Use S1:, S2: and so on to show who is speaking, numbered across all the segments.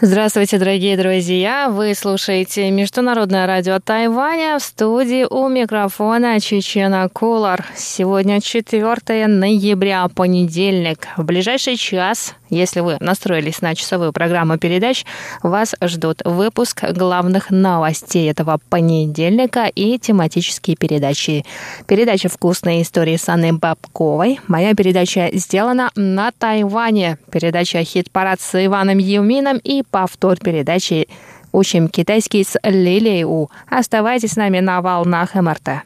S1: Здравствуйте, дорогие друзья! Вы слушаете Международное радио Тайваня в студии у микрофона Чечена Кулар. Сегодня 4 ноября, понедельник. В ближайший час если вы настроились на часовую программу передач, вас ждут выпуск главных новостей этого понедельника и тематические передачи. Передача «Вкусные истории» с Анной Бабковой. Моя передача сделана на Тайване. Передача «Хит-парад» с Иваном Юмином и повтор передачи «Учим китайский» с Лилией У. Оставайтесь с нами на волнах МРТ.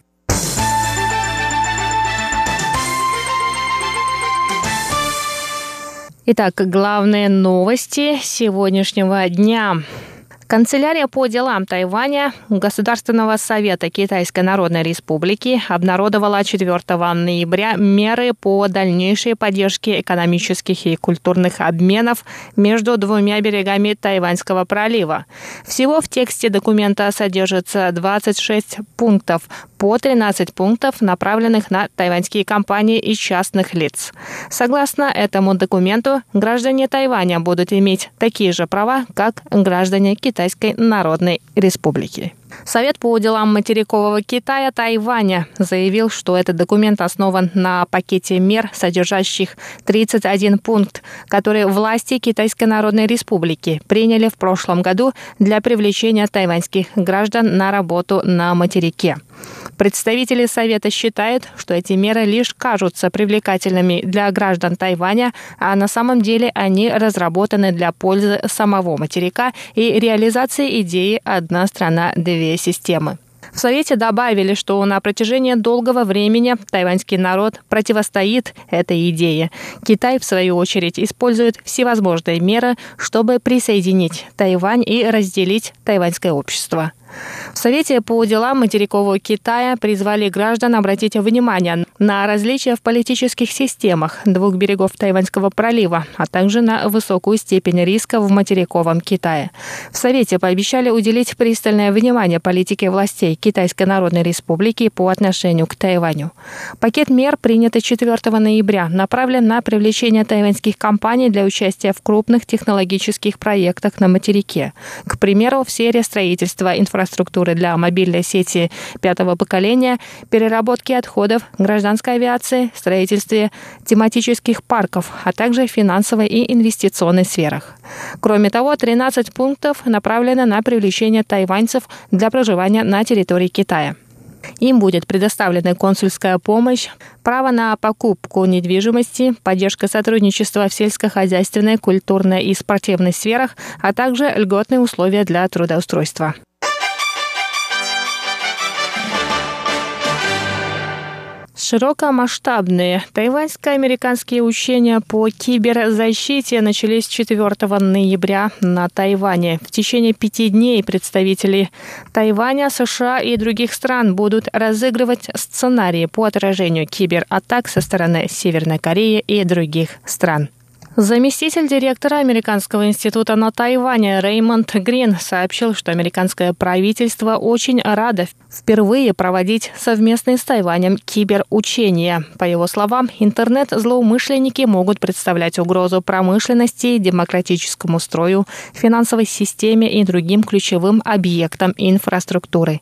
S1: Итак, главные новости сегодняшнего дня. Канцелярия по делам Тайваня Государственного совета Китайской Народной Республики обнародовала 4 ноября меры по дальнейшей поддержке экономических и культурных обменов между двумя берегами Тайваньского пролива. Всего в тексте документа содержится 26 пунктов, по 13 пунктов, направленных на тайваньские компании и частных лиц. Согласно этому документу, граждане Тайваня будут иметь такие же права, как граждане Китая Китайской Народной Республики. Совет по делам материкового Китая Тайваня заявил, что этот документ основан на пакете мер, содержащих 31 пункт, которые власти Китайской Народной Республики приняли в прошлом году для привлечения тайваньских граждан на работу на материке. Представители Совета считают, что эти меры лишь кажутся привлекательными для граждан Тайваня, а на самом деле они разработаны для пользы самого материка и реализации идеи «одна страна, две системы». В Совете добавили, что на протяжении долгого времени тайваньский народ противостоит этой идее. Китай, в свою очередь, использует всевозможные меры, чтобы присоединить Тайвань и разделить тайваньское общество. В Совете по делам материкового Китая призвали граждан обратить внимание на различия в политических системах двух берегов Тайваньского пролива, а также на высокую степень риска в материковом Китае. В Совете пообещали уделить пристальное внимание политике властей Китайской Народной Республики по отношению к Тайваню. Пакет мер, принятый 4 ноября, направлен на привлечение тайваньских компаний для участия в крупных технологических проектах на материке. К примеру, в сфере строительства инфраструктуры инфраструктуры для мобильной сети пятого поколения, переработки отходов, гражданской авиации, строительстве тематических парков, а также финансовой и инвестиционной сферах. Кроме того, 13 пунктов направлены на привлечение тайваньцев для проживания на территории Китая. Им будет предоставлена консульская помощь, право на покупку недвижимости, поддержка сотрудничества в сельскохозяйственной, культурной и спортивной сферах, а также льготные условия для трудоустройства. Широкомасштабные тайваньско-американские учения по киберзащите начались 4 ноября на Тайване. В течение пяти дней представители Тайваня, США и других стран будут разыгрывать сценарии по отражению кибератак со стороны Северной Кореи и других стран. Заместитель директора Американского института на Тайване Реймонд Грин сообщил, что американское правительство очень радо впервые проводить совместные с Тайванем киберучения. По его словам, интернет-злоумышленники могут представлять угрозу промышленности, демократическому строю, финансовой системе и другим ключевым объектам инфраструктуры.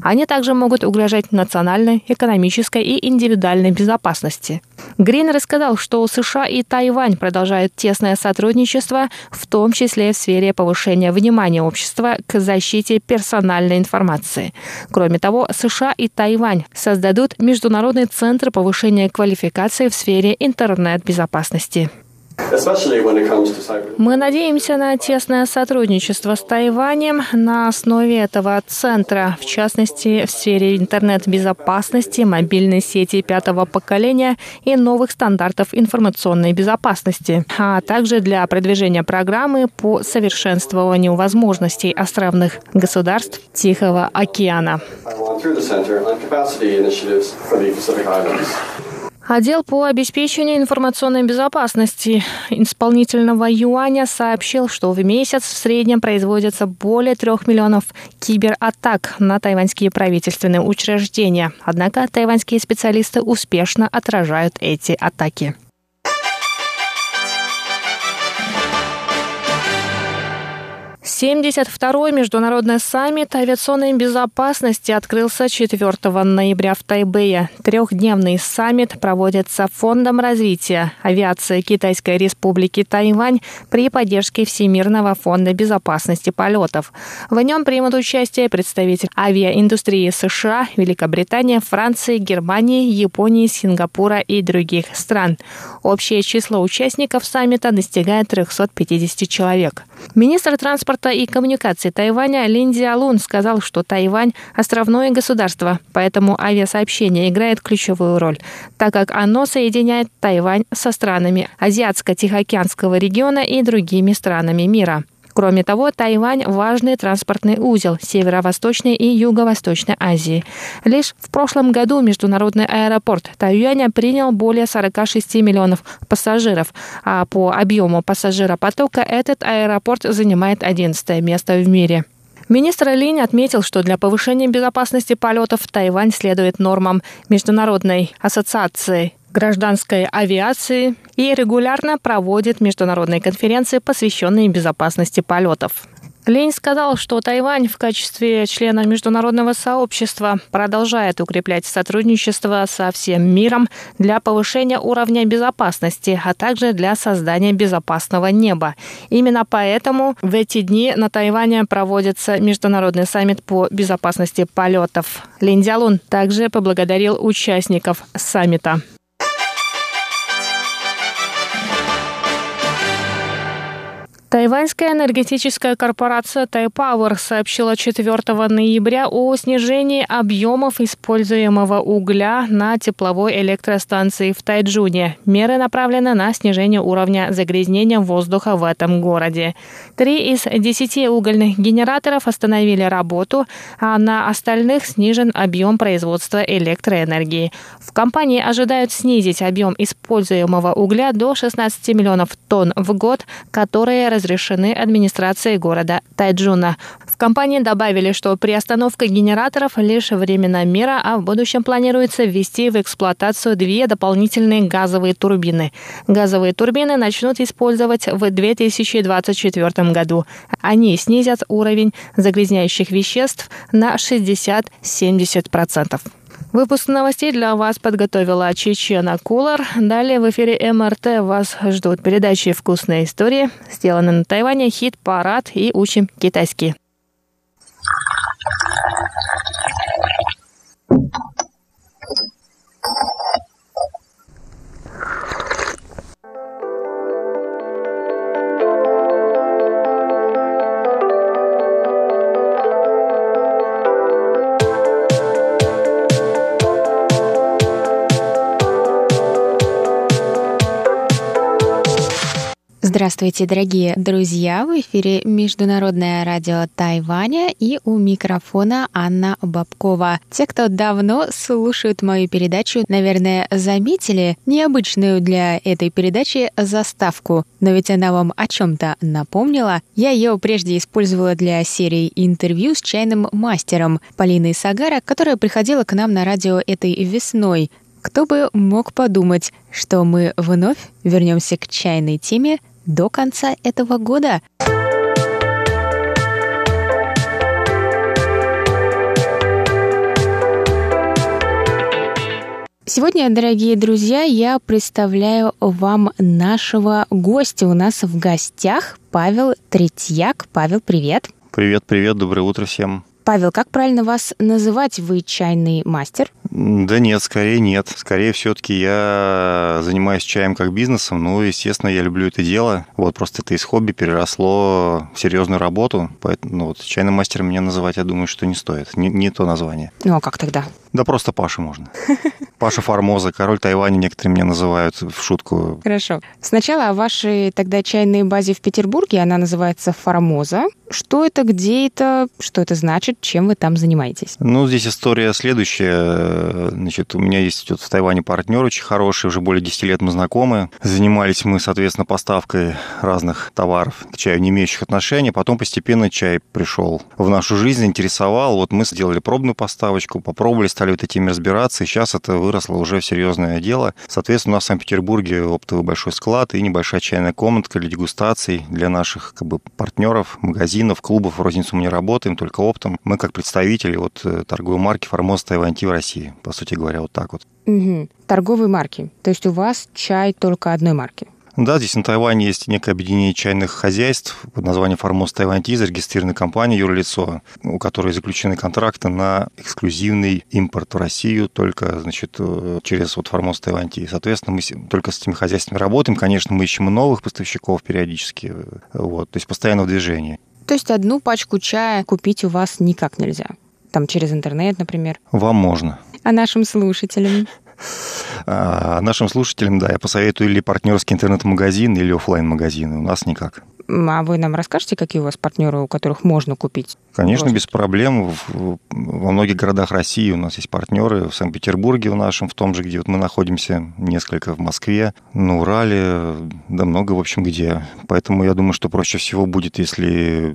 S1: Они также могут угрожать национальной, экономической и индивидуальной безопасности. Грин рассказал, что США и Тайвань продолжают тесное сотрудничество, в том числе в сфере повышения внимания общества к защите персональной информации. Кроме того, США и Тайвань создадут Международный центр повышения квалификации в сфере интернет-безопасности. Мы надеемся на тесное сотрудничество с Тайванем на основе этого центра, в частности, в сфере интернет-безопасности, мобильной сети пятого поколения и новых стандартов информационной безопасности, а также для продвижения программы по совершенствованию возможностей островных государств Тихого океана. Отдел по обеспечению информационной безопасности исполнительного юаня сообщил, что в месяц в среднем производится более трех миллионов кибератак на тайваньские правительственные учреждения. Однако тайваньские специалисты успешно отражают эти атаки. 72-й международный саммит авиационной безопасности открылся 4 ноября в Тайбэе. Трехдневный саммит проводится Фондом развития авиации Китайской Республики Тайвань при поддержке Всемирного фонда безопасности полетов. В нем примут участие представители авиаиндустрии США, Великобритании, Франции, Германии, Японии, Сингапура и других стран. Общее число участников саммита достигает 350 человек. Министр транспорта и коммуникаций Тайваня Лин Диалун сказал, что Тайвань – островное государство, поэтому авиасообщение играет ключевую роль, так как оно соединяет Тайвань со странами Азиатско-Тихоокеанского региона и другими странами мира. Кроме того, Тайвань – важный транспортный узел Северо-Восточной и Юго-Восточной Азии. Лишь в прошлом году международный аэропорт Тайюаня принял более 46 миллионов пассажиров, а по объему пассажиропотока этот аэропорт занимает 11 место в мире. Министр Линь отметил, что для повышения безопасности полетов Тайвань следует нормам Международной ассоциации гражданской авиации и регулярно проводит международные конференции, посвященные безопасности полетов. Лень сказал, что Тайвань в качестве члена международного сообщества продолжает укреплять сотрудничество со всем миром для повышения уровня безопасности, а также для создания безопасного неба. Именно поэтому в эти дни на Тайване проводится международный саммит по безопасности полетов. Лин Дялун также поблагодарил участников саммита. Тайваньская энергетическая корпорация Тайпауэр сообщила 4 ноября о снижении объемов используемого угля на тепловой электростанции в Тайджуне. Меры направлены на снижение уровня загрязнения воздуха в этом городе. Три из десяти угольных генераторов остановили работу, а на остальных снижен объем производства электроэнергии. В компании ожидают снизить объем используемого угля до 16 миллионов тонн в год, которые разрешены администрацией города Тайджуна. В компании добавили, что приостановка генераторов лишь временная мера, а в будущем планируется ввести в эксплуатацию две дополнительные газовые турбины. Газовые турбины начнут использовать в 2024 году. Они снизят уровень загрязняющих веществ на 60-70%. Выпуск новостей для вас подготовила Чечена Кулар. Далее в эфире МРТ вас ждут передачи «Вкусные истории», сделаны на Тайване, хит-парад и учим китайский.
S2: Здравствуйте, дорогие друзья! В эфире Международное радио Тайваня и у микрофона Анна Бабкова. Те, кто давно слушают мою передачу, наверное, заметили необычную для этой передачи заставку. Но ведь она вам о чем-то напомнила. Я ее прежде использовала для серии интервью с чайным мастером Полиной Сагара, которая приходила к нам на радио этой весной. Кто бы мог подумать, что мы вновь вернемся к чайной теме до конца этого года. Сегодня, дорогие друзья, я представляю вам нашего гостя. У нас в гостях Павел Третьяк. Павел, привет.
S3: Привет, привет, доброе утро всем.
S2: Павел, как правильно вас называть? Вы чайный мастер?
S3: Да нет, скорее нет. Скорее все-таки я занимаюсь чаем как бизнесом. Ну, естественно, я люблю это дело. Вот просто это из хобби переросло в серьезную работу. Поэтому ну, вот, чайным мастером меня называть, я думаю, что не стоит. Не, не то название.
S2: Ну, а как тогда?
S3: Да просто Паша можно. Паша Формоза, король Тайваня некоторые меня называют в шутку.
S2: Хорошо. Сначала о вашей тогда чайной базе в Петербурге. Она называется Формоза. Что это, где это, что это значит, чем вы там занимаетесь?
S3: Ну, здесь история следующая значит, у меня есть вот в Тайване партнер очень хороший, уже более 10 лет мы знакомы. Занимались мы, соответственно, поставкой разных товаров к чаю, не имеющих отношения. Потом постепенно чай пришел в нашу жизнь, интересовал. Вот мы сделали пробную поставочку, попробовали, стали вот этими разбираться, и сейчас это выросло уже в серьезное дело. Соответственно, у нас в Санкт-Петербурге оптовый большой склад и небольшая чайная комнатка для дегустаций для наших как бы, партнеров, магазинов, клубов. В розницу мы не работаем, только оптом. Мы как представители вот э, торговой марки «Формоз Тайванти» в России, по сути говоря, вот так вот.
S2: Угу. Торговые марки. То есть у вас чай только одной марки?
S3: Да, здесь на Тайване есть некое объединение чайных хозяйств под названием «Формоз Тайваньти», зарегистрированная компания юрлицо, у которой заключены контракты на эксклюзивный импорт в Россию только значит, э, через вот «Формоз Тайваньти». Соответственно, мы только с этими хозяйствами работаем. Конечно, мы ищем новых поставщиков периодически, э, вот, то есть постоянно в движении.
S2: То есть одну пачку чая купить у вас никак нельзя? Там через интернет, например?
S3: Вам можно.
S2: А нашим слушателям?
S3: А нашим слушателям, да, я посоветую или партнерский интернет-магазин, или офлайн магазины У нас никак.
S2: А вы нам расскажете, какие у вас партнеры, у которых можно купить?
S3: Конечно, розочки? без проблем. Во многих городах России у нас есть партнеры. В Санкт-Петербурге в нашем, в том же, где вот мы находимся, несколько в Москве, на Урале, да много, в общем, где. Поэтому я думаю, что проще всего будет, если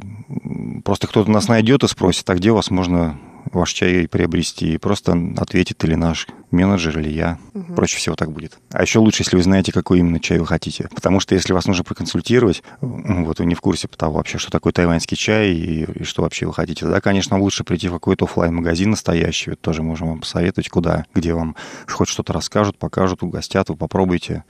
S3: просто кто-то нас найдет и спросит, а где у вас можно ваш чай приобрести, и просто ответит или наш менеджер, или я. Угу. Проще всего так будет. А еще лучше, если вы знаете, какой именно чай вы хотите. Потому что если вас нужно проконсультировать, вот вы не в курсе того вообще, что такое тайваньский чай и, и что вообще вы хотите, тогда, конечно, лучше прийти в какой-то офлайн магазин настоящий. Вот тоже можем вам посоветовать, куда, где вам хоть что-то расскажут, покажут, угостят, вы попробуйте.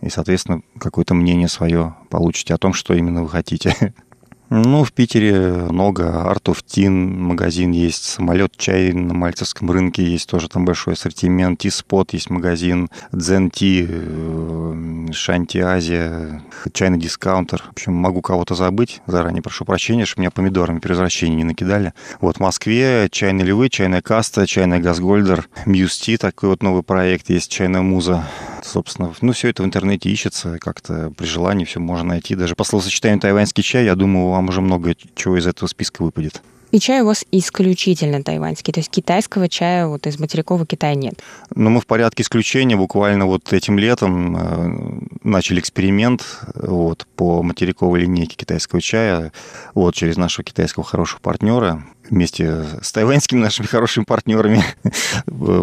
S3: И, соответственно, какое-то мнение свое получите о том, что именно вы хотите. Ну, в Питере много. Артуфтин магазин есть, самолет чай на Мальцевском рынке есть тоже там большой ассортимент. Ти-спот есть магазин, Дзен Ти, э, Шанти Азия, чайный дискаунтер. В общем, могу кого-то забыть. Заранее прошу прощения, что меня помидорами при возвращении не накидали. Вот в Москве чайный Львы, чайная Каста, чайная Газгольдер, Мьюз Ти, такой вот новый проект есть, чайная Муза. Собственно, ну, все это в интернете ищется, как-то при желании все можно найти. Даже по словосочетанию тайваньский чай, я думаю, вам уже много чего из этого списка выпадет.
S2: И чай у вас исключительно тайваньский, то есть китайского чая вот из материкового Китая нет?
S3: Ну, мы в порядке исключения буквально вот этим летом э, начали эксперимент вот, по материковой линейке китайского чая вот, через нашего китайского хорошего партнера вместе с тайваньскими нашими хорошими партнерами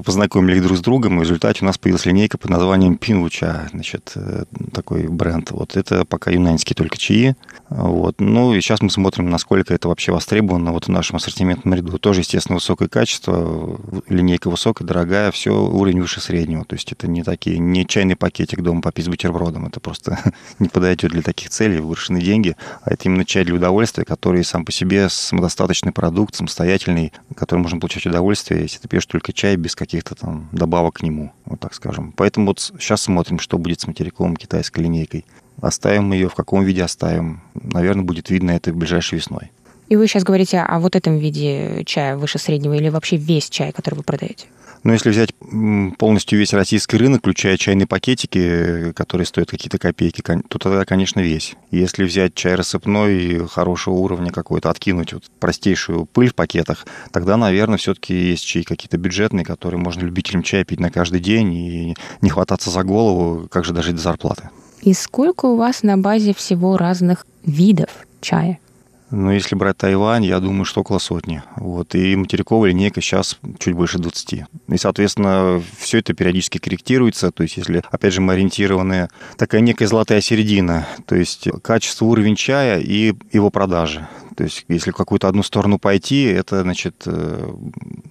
S3: познакомились друг с другом, и в результате у нас появилась линейка под названием Пинвуча, значит, э, такой бренд. Вот это пока юнаньские только чаи. Вот. Ну и сейчас мы смотрим, насколько это вообще востребовано вот в нашем ассортиментном ряду. Тоже, естественно, высокое качество, линейка высокая, дорогая, все уровень выше среднего. То есть это не такие, не чайный пакетик дома попить с бутербродом. Это просто не подойдет для таких целей, вырученные деньги. А это именно чай для удовольствия, который сам по себе самодостаточный продукт, самостоятельный, который можно получать удовольствие, если ты пьешь только чай без каких-то там добавок к нему, вот так скажем. Поэтому вот сейчас смотрим, что будет с материковым китайской линейкой. Оставим ее, в каком виде оставим. Наверное, будет видно это ближайшей весной.
S2: И вы сейчас говорите о вот этом виде чая выше среднего или вообще весь чай, который вы продаете?
S3: Но если взять полностью весь российский рынок, включая чайные пакетики, которые стоят какие-то копейки, то тогда, конечно, весь. Если взять чай рассыпной хорошего уровня какой-то, откинуть вот простейшую пыль в пакетах, тогда, наверное, все-таки есть чай какие-то бюджетные, которые можно любителям чая пить на каждый день и не хвататься за голову, как же дожить до зарплаты.
S2: И сколько у вас на базе всего разных видов чая?
S3: Ну, если брать Тайвань, я думаю, что около сотни. Вот. И материковая линейка сейчас чуть больше 20. И, соответственно, все это периодически корректируется. То есть, если, опять же, мы ориентированы, такая некая золотая середина. То есть, качество, уровень чая и его продажи. То есть, если в какую-то одну сторону пойти, это, значит, э,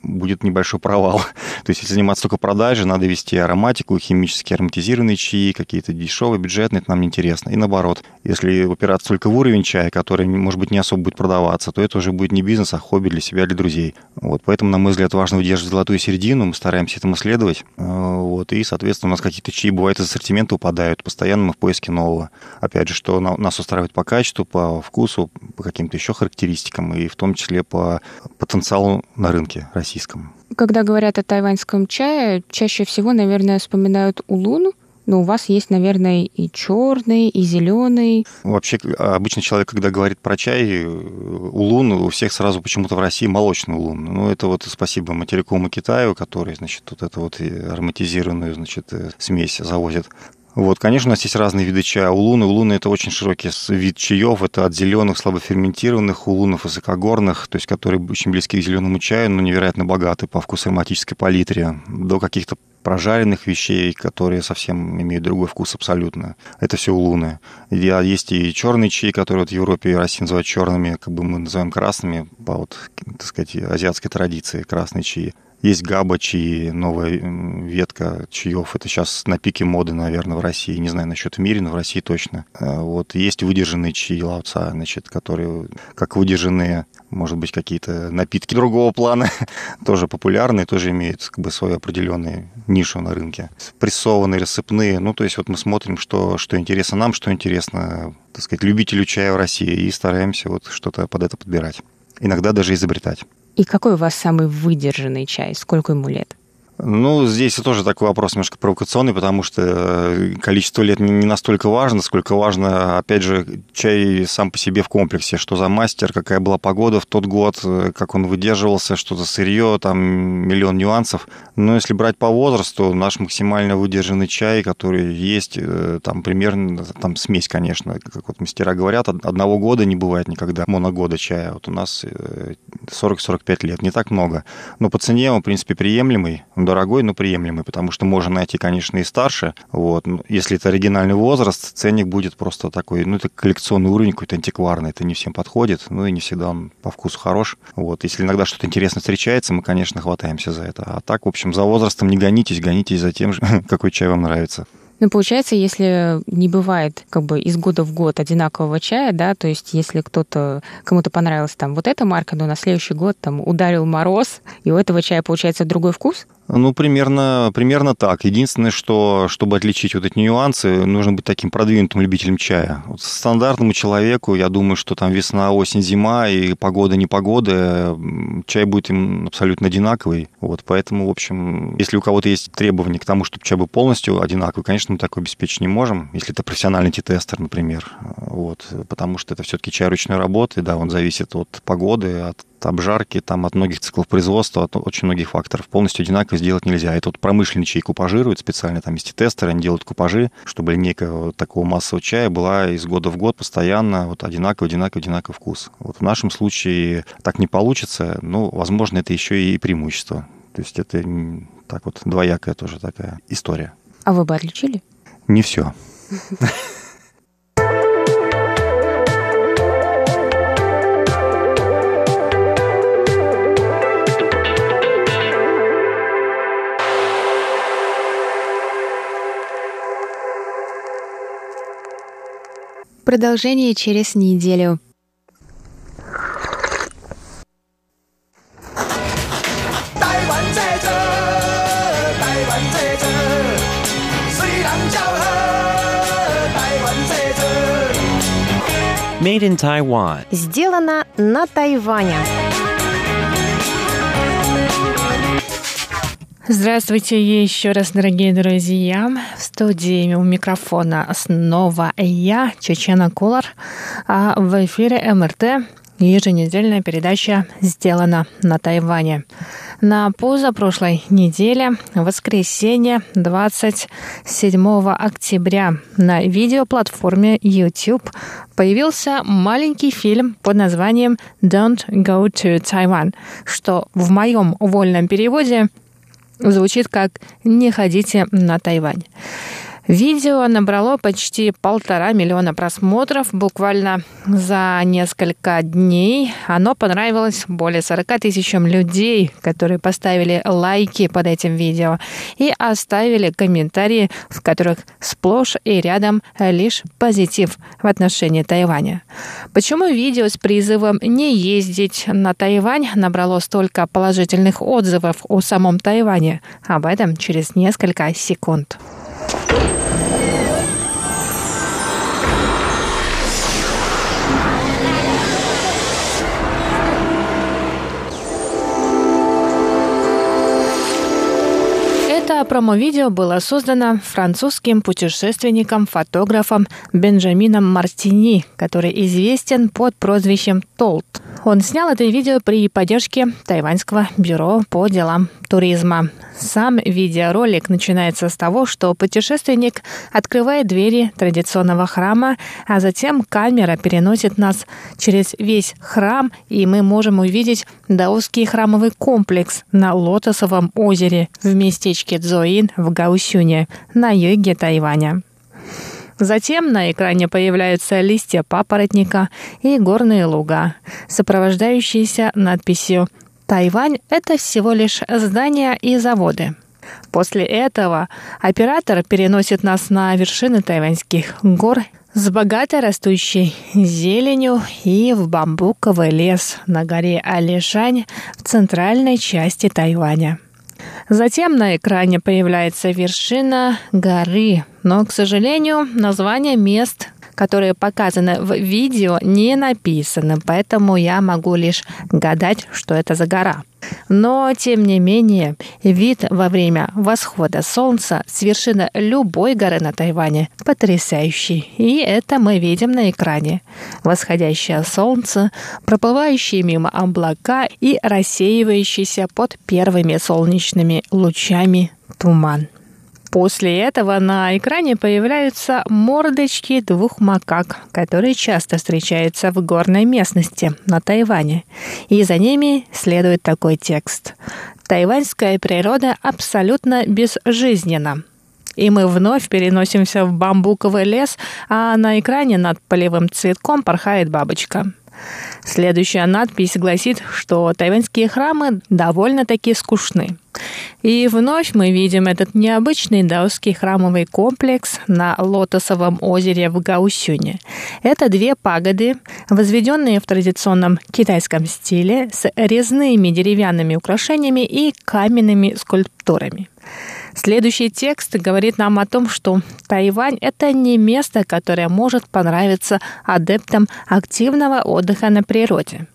S3: будет небольшой провал. То есть, если заниматься только продажей, надо вести ароматику, химически ароматизированные чаи, какие-то дешевые, бюджетные, это нам не интересно. И наоборот, если опираться только в уровень чая, который, может быть, не особо будет продаваться, то это уже будет не бизнес, а хобби для себя, для друзей. Вот, поэтому, на мой взгляд, важно удерживать золотую середину, мы стараемся этому следовать. Э, вот, и, соответственно, у нас какие-то чаи бывают из ассортимента упадают, постоянно мы в поиске нового. Опять же, что нас устраивает по качеству, по вкусу, по каким-то еще характеристикам, и в том числе по потенциалу на рынке российском.
S2: Когда говорят о тайваньском чае, чаще всего, наверное, вспоминают улун, Но у вас есть, наверное, и черный, и зеленый.
S3: Вообще, обычно человек, когда говорит про чай, улун, у всех сразу почему-то в России молочный улун. Ну, это вот спасибо материковому Китаю, который, значит, вот это вот ароматизированную, значит, э, смесь завозит. Вот, конечно, у нас есть разные виды чая. Улуны. Улуны – это очень широкий вид чаев. Это от зеленых, слабоферментированных улунов, высокогорных, то есть которые очень близки к зеленому чаю, но невероятно богаты по вкусу ароматической палитре, до каких-то прожаренных вещей, которые совсем имеют другой вкус абсолютно. Это все улуны. Есть и черный чай, который вот в Европе и России называют черными, как бы мы называем красными, по вот, так сказать, азиатской традиции, красный чай. Есть габа чаи, новая ветка чаев. Это сейчас на пике моды, наверное, в России. Не знаю насчет в мире, но в России точно. А, вот есть выдержанные чаи лавца, значит, которые как выдержанные, может быть, какие-то напитки другого плана, тоже популярные, тоже имеют как бы свою определенную нишу на рынке. Прессованные, рассыпные. Ну, то есть вот мы смотрим, что, что интересно нам, что интересно, так сказать, любителю чая в России, и стараемся вот что-то под это подбирать. Иногда даже изобретать.
S2: И какой у вас самый выдержанный чай? Сколько ему лет?
S3: Ну, здесь тоже такой вопрос немножко провокационный, потому что э, количество лет не настолько важно, сколько важно, опять же, чай сам по себе в комплексе. Что за мастер, какая была погода в тот год, э, как он выдерживался, что за сырье, там миллион нюансов. Но если брать по возрасту, наш максимально выдержанный чай, который есть, э, там примерно, там смесь, конечно, как вот мастера говорят, одного года не бывает никогда, моногода чая. Вот у нас 40-45 лет, не так много. Но по цене он, в принципе, приемлемый дорогой, но приемлемый, потому что можно найти, конечно, и старше. Вот. Если это оригинальный возраст, ценник будет просто такой, ну, это коллекционный уровень какой-то антикварный, это не всем подходит, ну, и не всегда он по вкусу хорош. Вот. Если иногда что-то интересное встречается, мы, конечно, хватаемся за это. А так, в общем, за возрастом не гонитесь, гонитесь за тем какой чай вам нравится.
S2: Ну, получается, если не бывает как бы из года в год одинакового чая, да, то есть если кто-то, кому-то понравилась там вот эта марка, но на следующий год там ударил мороз, и у этого чая получается другой вкус?
S3: Ну, примерно, примерно так. Единственное, что, чтобы отличить вот эти нюансы, нужно быть таким продвинутым любителем чая. Вот стандартному человеку, я думаю, что там весна, осень, зима и погода, непогода, чай будет им абсолютно одинаковый. Вот, поэтому, в общем, если у кого-то есть требования к тому, чтобы чай был полностью одинаковый, конечно, мы такое обеспечить не можем, если это профессиональный тестер, например. Вот, потому что это все-таки чай ручной работы, да, он зависит от погоды, от обжарки, там, от многих циклов производства, от очень многих факторов. Полностью одинаково сделать нельзя. Это вот промышленный чай купажируют специально, там есть тестеры, они делают купажи, чтобы линейка вот такого массового чая была из года в год постоянно вот одинаковый, одинаковый, одинаковый вкус. Вот в нашем случае так не получится, но, возможно, это еще и преимущество. То есть это так вот двоякая тоже такая история.
S2: А вы бы отличили?
S3: Не все.
S2: Продолжение через неделю.
S4: Made in Taiwan.
S5: Сделано на Тайване.
S1: Здравствуйте еще раз, дорогие друзья. В студии у микрофона снова я, Чечена Кулар, а в эфире МРТ еженедельная передача «Сделано на Тайване». На позапрошлой неделе, воскресенье 27 октября, на видеоплатформе YouTube появился маленький фильм под названием «Don't Go to Taiwan», что в моем вольном переводе – звучит как «Не ходите на Тайвань». Видео набрало почти полтора миллиона просмотров буквально за несколько дней. Оно понравилось более 40 тысячам людей, которые поставили лайки под этим видео и оставили комментарии, в которых сплошь и рядом лишь позитив в отношении Тайваня. Почему видео с призывом не ездить на Тайвань набрало столько положительных отзывов о самом Тайване? Об этом через несколько секунд. Это промо-видео было создано французским путешественником-фотографом Бенджамином Мартини, который известен под прозвищем Толт. Он снял это видео при поддержке Тайваньского бюро по делам туризма. Сам видеоролик начинается с того, что путешественник открывает двери традиционного храма, а затем камера переносит нас через весь храм, и мы можем увидеть даосский храмовый комплекс на Лотосовом озере в местечке Цзоин в Гаусюне на юге Тайваня. Затем на экране появляются листья папоротника и горные луга, сопровождающиеся надписью Тайвань – это всего лишь здания и заводы. После этого оператор переносит нас на вершины тайваньских гор с богато растущей зеленью и в бамбуковый лес на горе Алишань в центральной части Тайваня. Затем на экране появляется вершина горы, но, к сожалению, название мест которые показаны в видео, не написаны, поэтому я могу лишь гадать, что это за гора. Но, тем не менее, вид во время восхода солнца с вершины любой горы на Тайване потрясающий. И это мы видим на экране. Восходящее солнце, проплывающие мимо облака и рассеивающийся под первыми солнечными лучами туман. После этого на экране появляются мордочки двух макак, которые часто встречаются в горной местности на Тайване. И за ними следует такой текст. Тайваньская природа абсолютно безжизненна. И мы вновь переносимся в бамбуковый лес, а на экране над полевым цветком порхает бабочка. Следующая надпись гласит, что тайваньские храмы довольно-таки скучны. И вновь мы видим этот необычный даосский храмовый комплекс на Лотосовом озере в Гаусюне. Это две пагоды, возведенные в традиционном китайском стиле с резными деревянными украшениями и каменными скульптурами. Следующий текст говорит нам о том, что Тайвань – это не место, которое может понравиться адептам активного отдыха на природе.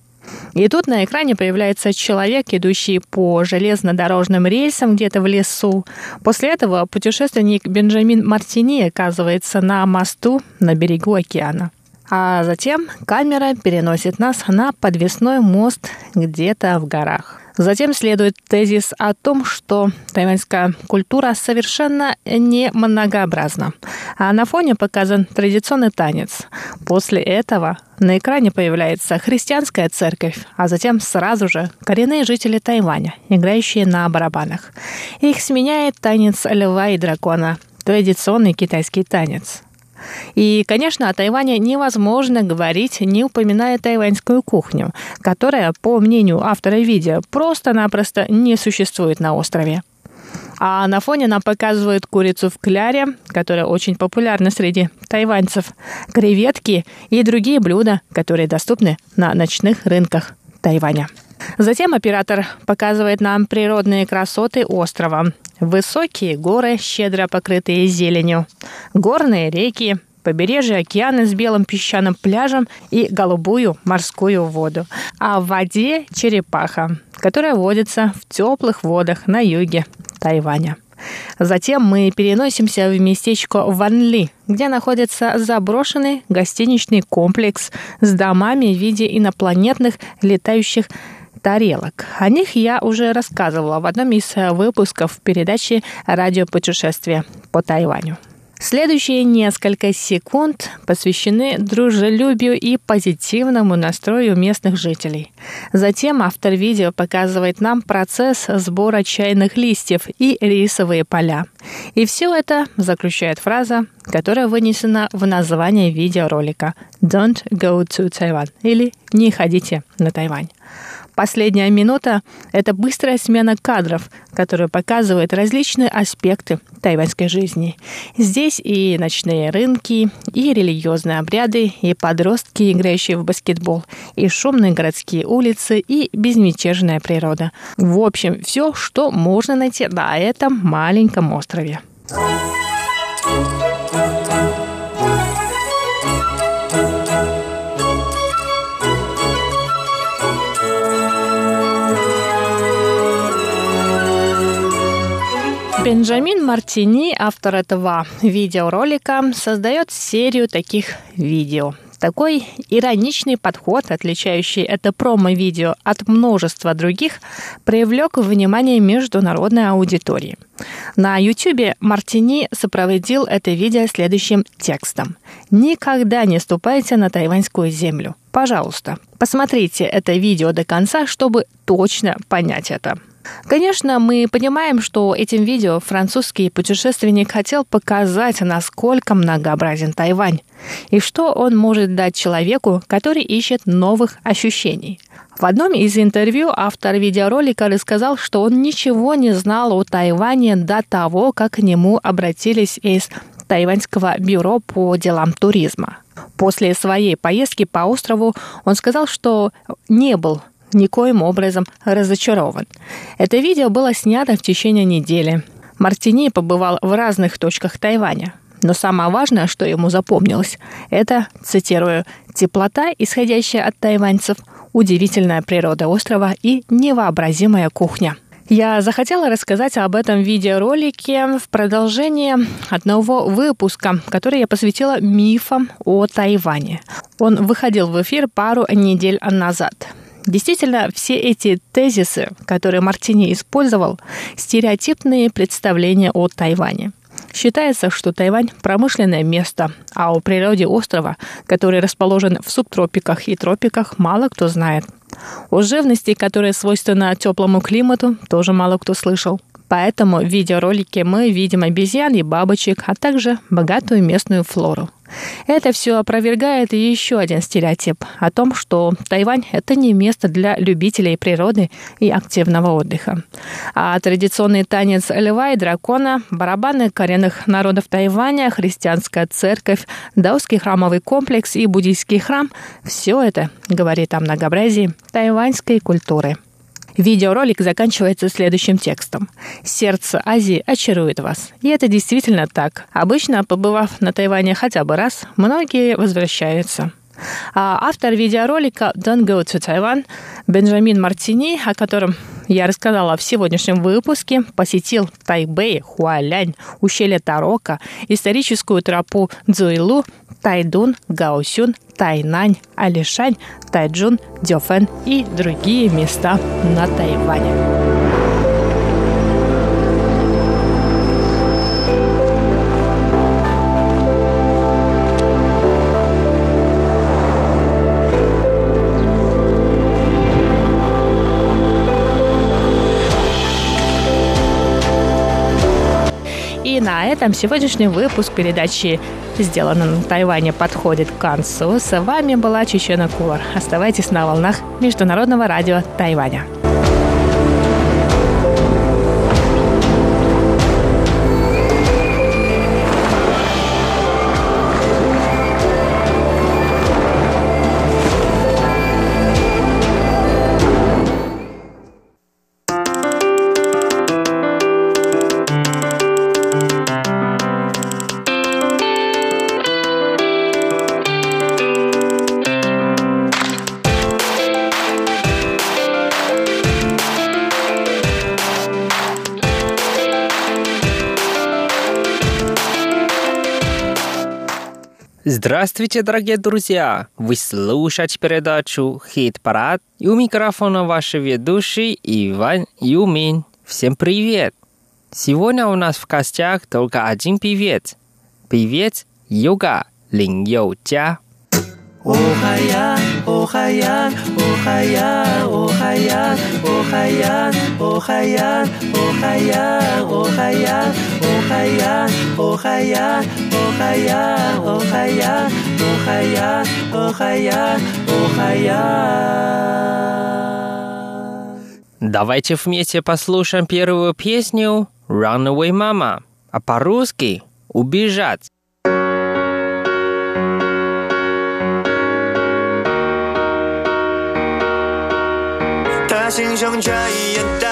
S1: И тут на экране появляется человек, идущий по железнодорожным рельсам где-то в лесу. После этого путешественник Бенджамин Мартини оказывается на мосту на берегу океана. А затем камера переносит нас на подвесной мост где-то в горах. Затем следует тезис о том, что тайваньская культура совершенно не многообразна. А на фоне показан традиционный танец. После этого на экране появляется христианская церковь, а затем сразу же коренные жители Тайваня, играющие на барабанах. Их сменяет танец льва и дракона, традиционный китайский танец. И, конечно, о Тайване невозможно говорить, не упоминая тайваньскую кухню, которая, по мнению автора видео, просто-напросто не существует на острове. А на фоне нам показывают курицу в кляре, которая очень популярна среди тайваньцев, креветки и другие блюда, которые доступны на ночных рынках Тайваня. Затем оператор показывает нам природные красоты острова. Высокие горы, щедро покрытые зеленью, горные реки, побережье океана с белым песчаным пляжем и голубую морскую воду. А в воде черепаха, которая водится в теплых водах на юге Тайваня. Затем мы переносимся в местечко Ванли, где находится заброшенный гостиничный комплекс с домами в виде инопланетных летающих тарелок. О них я уже рассказывала в одном из э, выпусков передачи «Радиопутешествие по Тайваню». Следующие несколько секунд посвящены дружелюбию и позитивному настрою местных жителей. Затем автор видео показывает нам процесс сбора чайных листьев и рисовые поля. И все это заключает фраза, которая вынесена в название видеоролика «Don't go to Taiwan» или «Не ходите на Тайвань». Последняя минута – это быстрая смена кадров, которая показывает различные аспекты тайваньской жизни. Здесь и ночные рынки, и религиозные обряды, и подростки, играющие в баскетбол, и шумные городские улицы, и безмятежная природа. В общем, все, что можно найти на этом маленьком острове. Бенджамин Мартини, автор этого видеоролика, создает серию таких видео. Такой ироничный подход, отличающий это промо-видео от множества других, привлек внимание международной аудитории. На YouTube Мартини сопроводил это видео следующим текстом. «Никогда не ступайте на тайваньскую землю. Пожалуйста, посмотрите это видео до конца, чтобы точно понять это». Конечно, мы понимаем, что этим видео французский путешественник хотел показать, насколько многообразен Тайвань и что он может дать человеку, который ищет новых ощущений. В одном из интервью автор видеоролика рассказал, что он ничего не знал о Тайване до того, как к нему обратились из Тайваньского бюро по делам туризма. После своей поездки по острову он сказал, что не был никоим образом разочарован. Это видео было снято в течение недели. Мартини побывал в разных точках Тайваня. Но самое важное, что ему запомнилось, это, цитирую, «теплота, исходящая от тайваньцев, удивительная природа острова и невообразимая кухня». Я захотела рассказать об этом видеоролике в продолжение одного выпуска, который я посвятила мифам о Тайване. Он выходил в эфир пару недель назад. Действительно, все эти тезисы, которые Мартини использовал, стереотипные представления о Тайване. Считается, что Тайвань – промышленное место, а о природе острова, который расположен в субтропиках и тропиках, мало кто знает. О живности, которая свойственна теплому климату, тоже мало кто слышал. Поэтому в видеоролике мы видим обезьян и бабочек, а также богатую местную флору. Это все опровергает еще один стереотип о том, что Тайвань – это не место для любителей природы и активного отдыха. А традиционный танец льва и дракона, барабаны коренных народов Тайваня, христианская церковь, даосский храмовый комплекс и буддийский храм – все это говорит о многообразии тайваньской культуры. Видеоролик заканчивается следующим текстом. «Сердце Азии очарует вас». И это действительно так. Обычно, побывав на Тайване хотя бы раз, многие возвращаются. А автор видеоролика «Don't go to Taiwan» Бенджамин Мартини, о котором я рассказала в сегодняшнем выпуске, посетил Тайбэй, Хуалянь, ущелье Тарока, историческую тропу Цзуилу, Тайдун, Гаосюн, Тайнань, Алишань, Тайджун, Дёфен и другие места на Тайване. На этом сегодняшний выпуск передачи «Сделано на Тайване» подходит к концу. С вами была Чечена Кулар. Оставайтесь на волнах Международного радио Тайваня.
S6: Здравствуйте, дорогие друзья! Вы слушаете передачу «Хит-парад» и у микрофона ваши ведущий Иван Юмин. Всем привет! Сегодня у нас в гостях только один певец. Певец Юга Лин Йоу Джа.
S7: Охаян, охаян, охаян, охаян, охаян, охаян, охаян, охаян, охаян, охаян, охаян, охаян, охаян, охаян, охаян.
S6: Давайте вместе послушаем первую песню «Runaway Mama», а по-русски «Убежать».
S7: 心胸穿眼袋，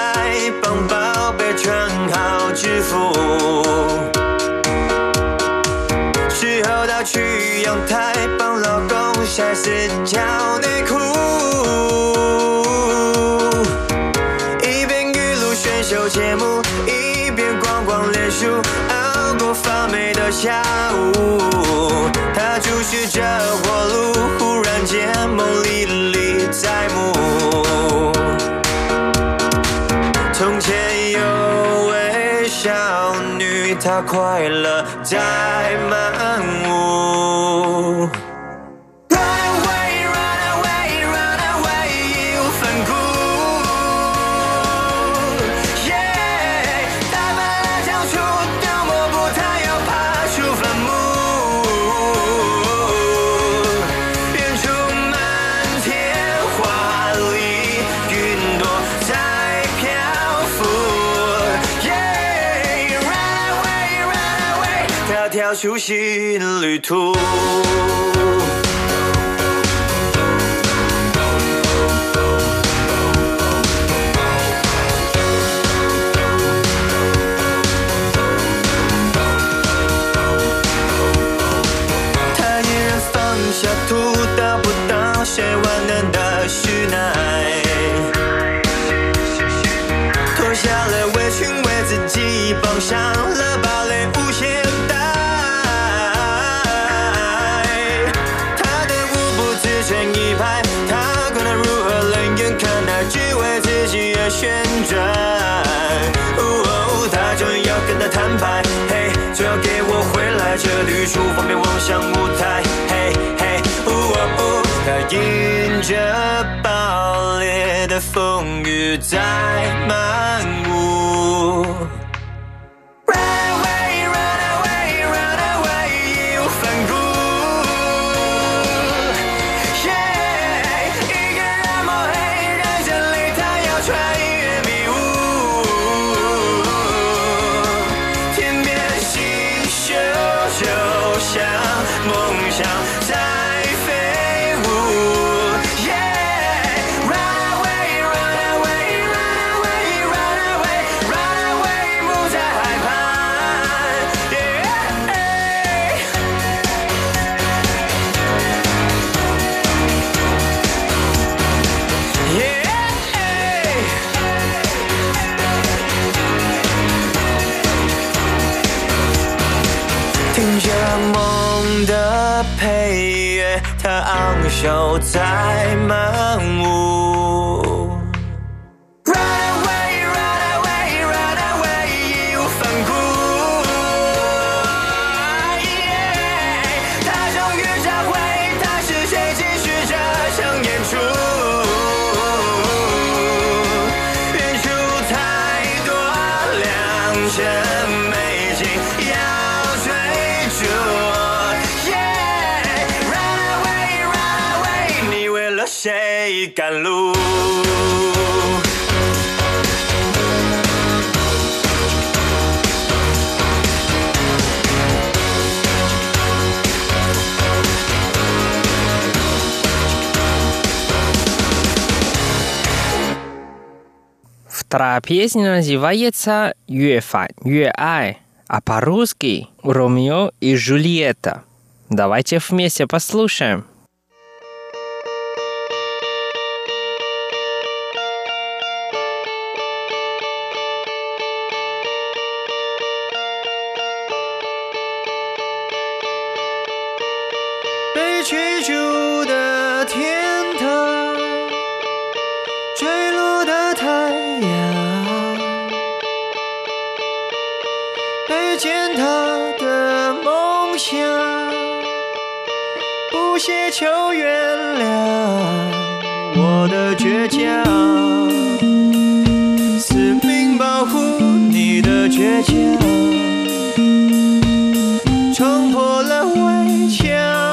S7: 帮宝贝穿好制服。时后到去阳台，帮老公晒四条内裤。一边雨录选秀节目，一边逛逛脸书，熬过发霉的下午。他注视着火炉，忽然间梦里历历在目。他快乐在满屋那修行旅途。安排。嘿，最好给我回来这里，厨房边望向舞台。嘿，嘿，呜哦哦，它迎着爆裂的风雨在漫舞。他昂首在漫舞。
S6: Вторая песня называется «Юэфань», «Юэай», а по-русски «Ромео и Джульетта». Давайте вместе послушаем.
S7: 角，使命保护你的倔强，冲破了围墙。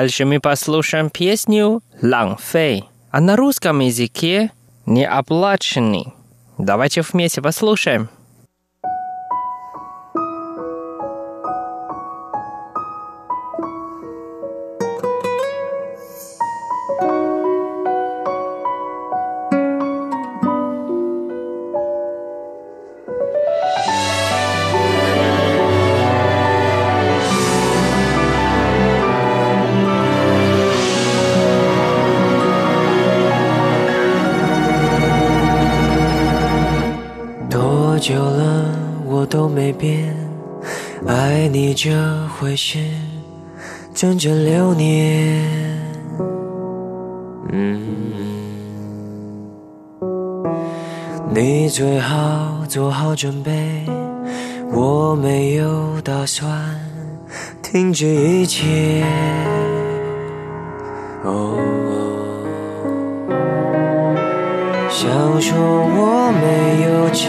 S6: Дальше мы послушаем песню «Ланг Фэй», а на русском языке «Неоплаченный». Давайте вместе послушаем.
S7: 会是，整整六年。嗯，你最好做好准备，我没有打算停止一切。哦。想说我没有志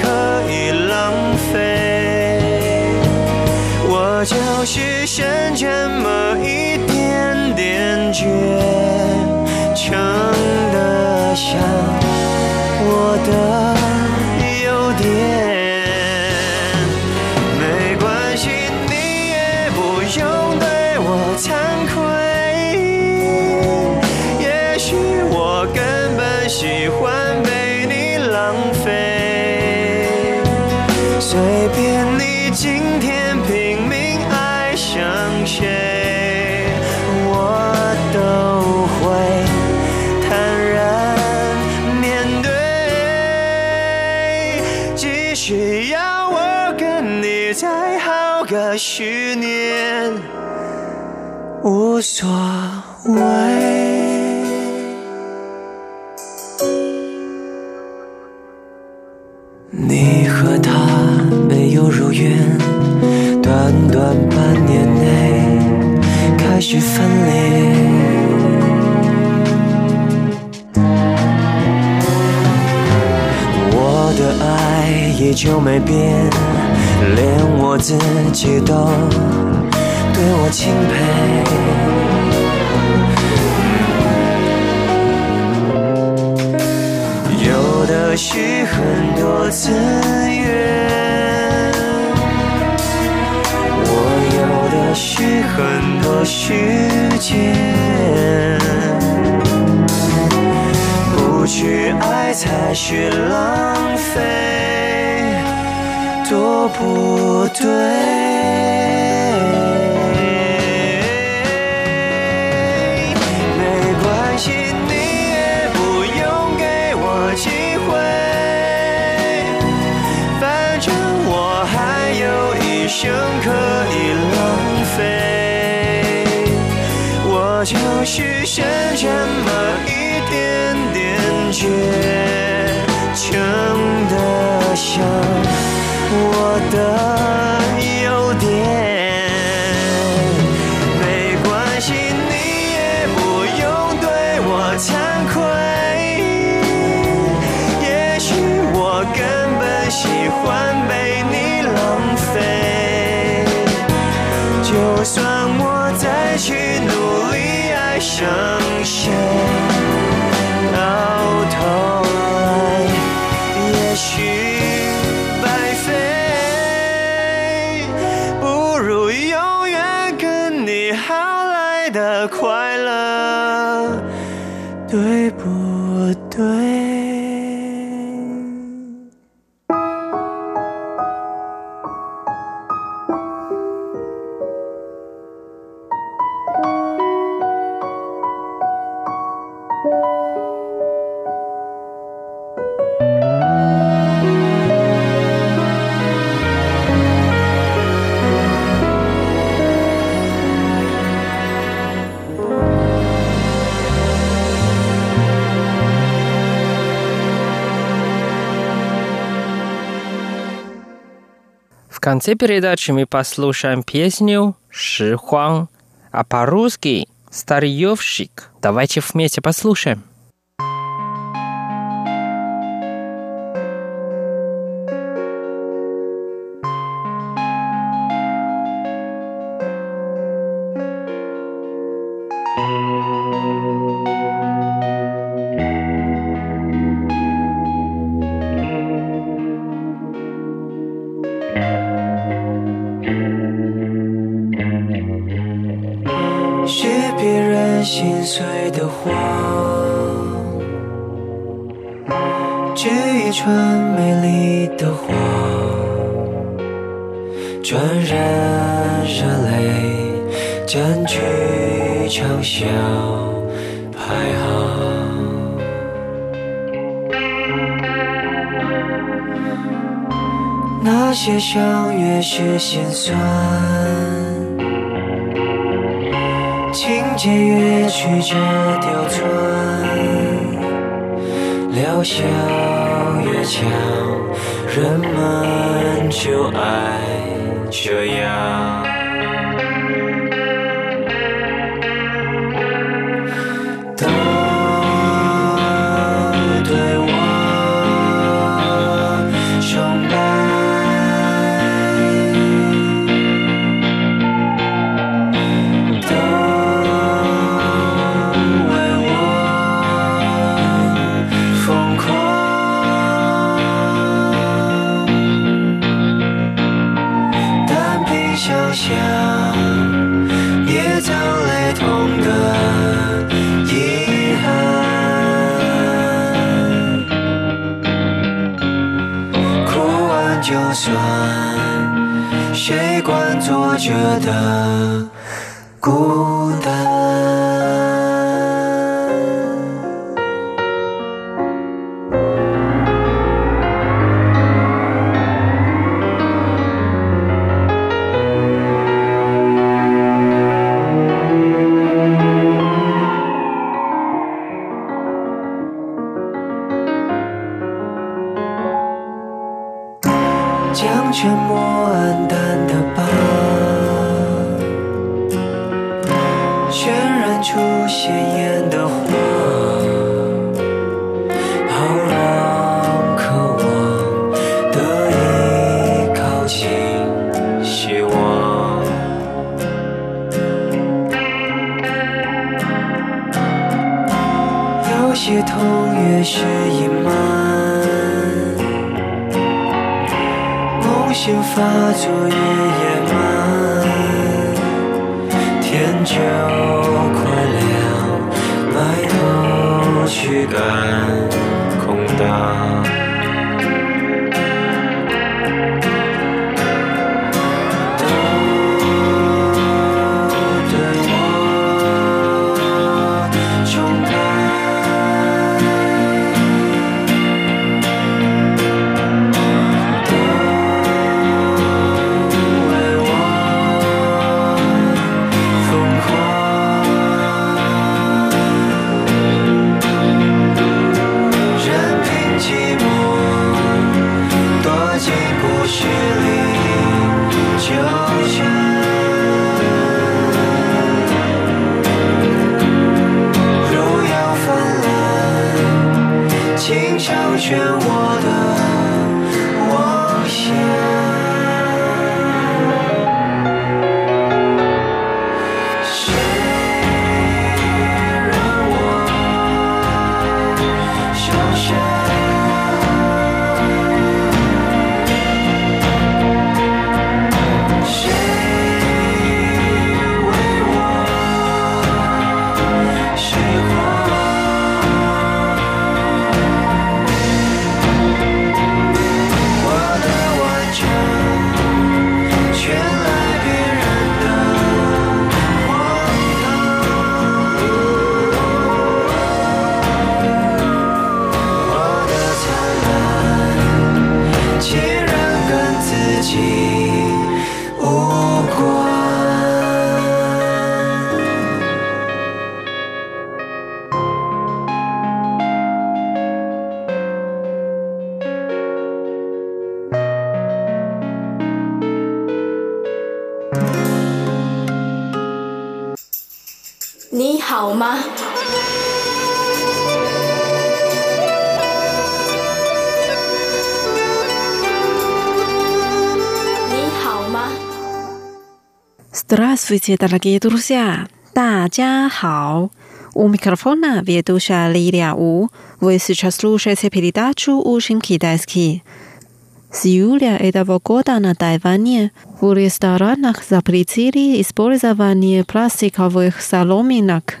S7: 我就是深深无所谓。你和他没有如愿，短短半年内开始分裂。我的爱依旧没变，连我自己都对我钦佩。有的是很多资源，我有的是很多时间。不去爱才是浪费，多不对。nation.
S6: конце передачи мы послушаем песню «Шихуан», а по-русски «Старьевщик». Давайте вместе послушаем.
S7: 算情节越曲折，刁钻疗效越强。人们就爱这样。悲观作者的孤单。发作业野蛮天就快亮埋头驱赶成全我的妄想。
S4: Здравствуйте, дорогие друзья! 大家好! У микрофона ведущая Лилия У. Вы сейчас слушаете передачу «Учим китайский». С июля этого года на Тайване в ресторанах запретили использование пластиковых соломинок,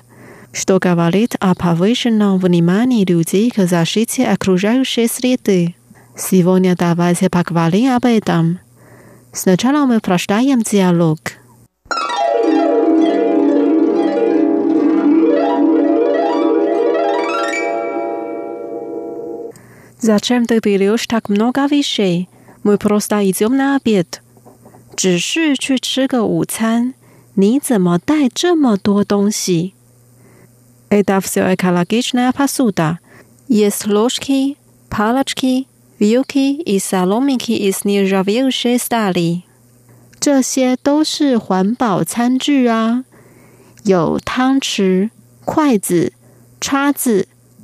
S4: что говорит о повышенном внимании людей к защите окружающей среды. Сегодня давайте поговорим об этом. Сначала мы прочитаем диалог. Зачем ты берешь так много вещей? Мы просто идем на обед. 只是去吃个午餐，你怎么带这么多东西？Это все экологичная посуда. Есть ложки, палочки, вилки и соломинки из нержавеющей стали. 这些都是环保餐具啊，有汤匙、筷子、叉子，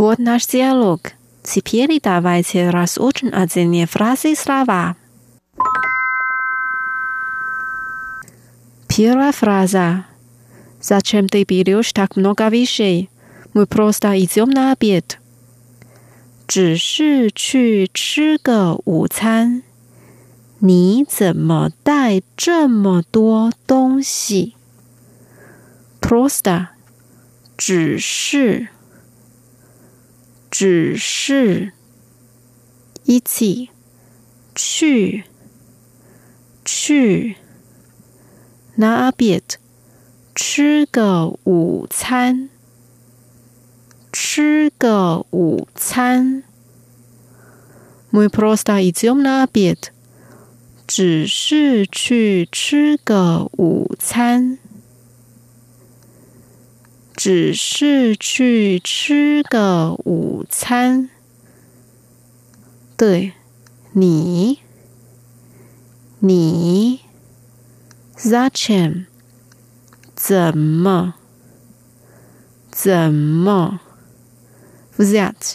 S4: Вот наш диалог. Теперь давайте разучим отдельные фразы и слова. Первая фраза. Зачем ты берешь так много вещей? Мы просто идем на обед. 只是去吃个午餐，你怎么带这么多东西？Просто，只是， 只是一起去去拿阿吃个午餐，吃个午餐。Мы просто идем на обед，只是去吃个午餐。只是去吃个午餐。对，你，你，Zachem，怎么，怎么，That，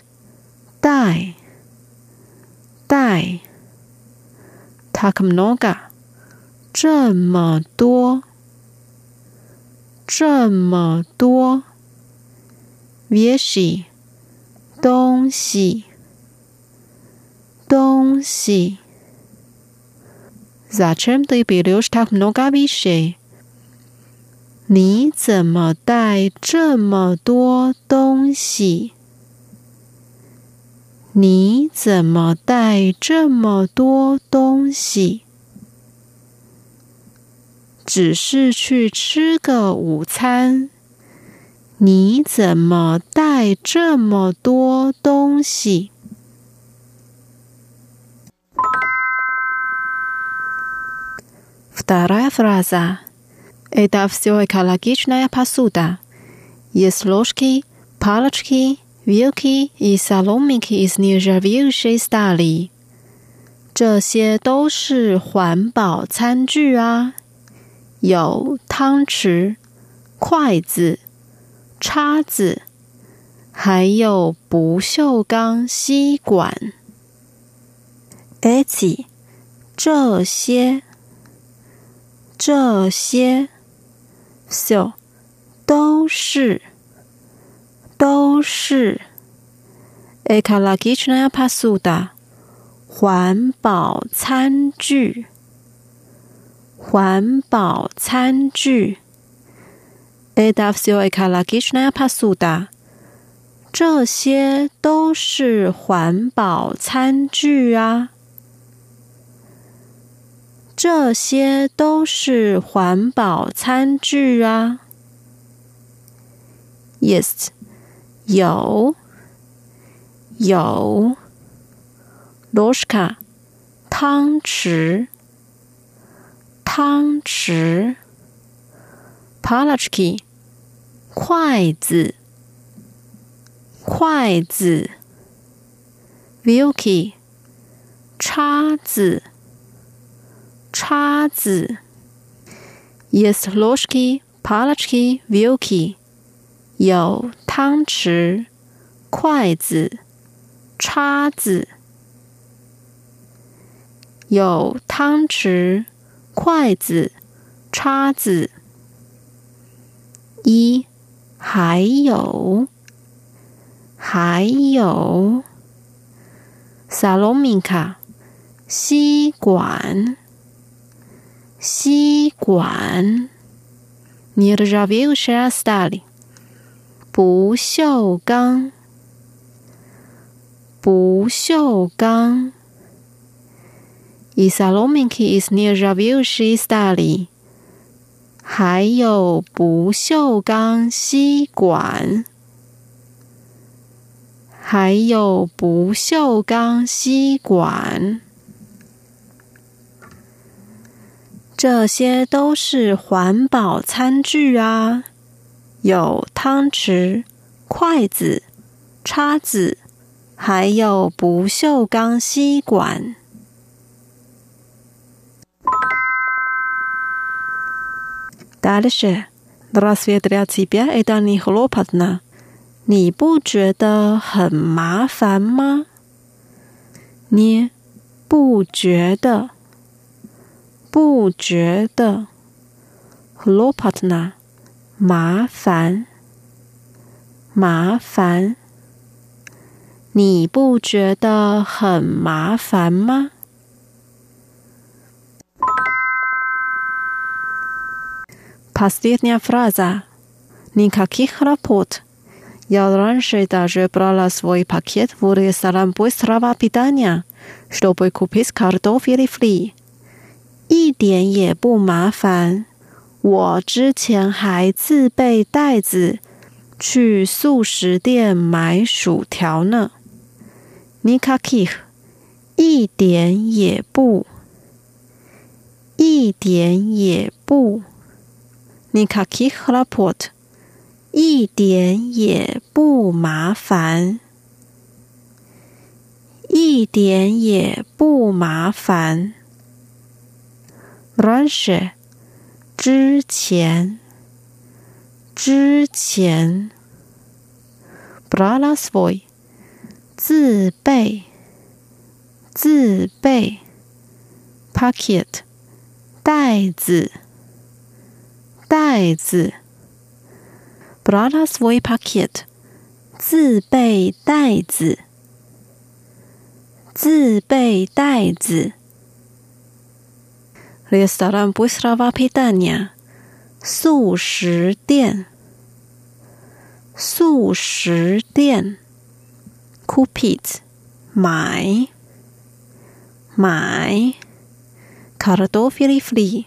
S4: 带，带，Takmnoga，这么多。这么多 вещи 东西东西 Зачем ты берешь так много вещей? 你怎么带这么多东西？你怎么带这么多东西？ 只是去吃个午餐。你怎么带这么多东西？Вторая фраза. Это все экологичная посуда. Есть ложки, палочки, вилки и соломинки из нержавеющей стали. 这些都是环保餐具啊， 有汤匙、筷子、叉子，还有不锈钢吸管。而且这些、这些，就都是、都是。诶卡拉基奇那要帕苏达环保餐具。环保餐具 etaf suey kalakishnapa 这些都是环保餐具啊这些都是环保餐具啊 yes 有有 lushka 汤匙汤匙 p a l a c h k i 筷子，筷子 v i l k i 叉子，叉子 y e s l o s h k i p a l a c h k i v i l k i 有汤匙、筷子、叉子，有汤匙。汤匙筷子、叉子。一，还有，还有，萨罗米卡，吸管，吸管。尼尔扎维乌沙斯达里，不锈钢，不锈钢。伊萨罗米克伊斯尼尔维乌西斯达里，还有不锈钢吸管，还有不锈钢吸管，这些都是环保餐具啊！有汤匙、筷子、叉子，还有不锈钢吸管。Дальше. Разве для тебя это не хлопотно? 你不觉得很麻烦吗？你不觉得？不觉得？Хлопотно，麻烦，麻烦。你不觉得很麻烦吗 ？Последняя фраза. Никаких хлопот. Я раньше даже брала свой пакет в ресторан быстрого питания, чтобы купить картофель фри. 一点也不麻烦。我之前还自备袋子去素食店买薯条呢。Nikakih，一点也不，一点也不。 尼卡基赫拉波特，一点也不麻烦，一点也不麻烦。Ranche，之前，之前。Bralasvoy，自备，自备。Packet，袋子。袋子，brala svoj paket，自备袋子，自备袋子。restoran bystra pitania，素食店，素食店。kupit，买，买。kartofeli fri。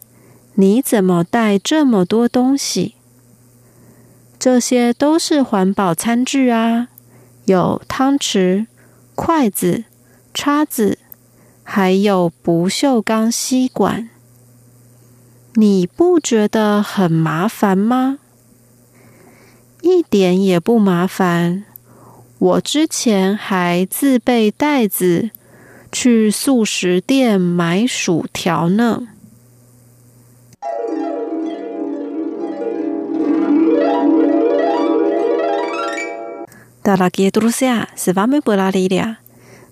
S4: 你怎么带这么多东西？这些都是环保餐具啊，有汤匙、筷子、叉子，还有不锈钢吸管。你不觉得很麻烦吗？一点也不麻烦。我之前还自备袋子去素食店买薯条呢。Дорогие друзья, с вами была Лилия.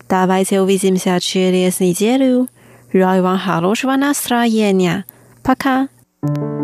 S4: Давайте увидимся через неделю. Желаю вам хорошего настроения. Пока.
S8: 痛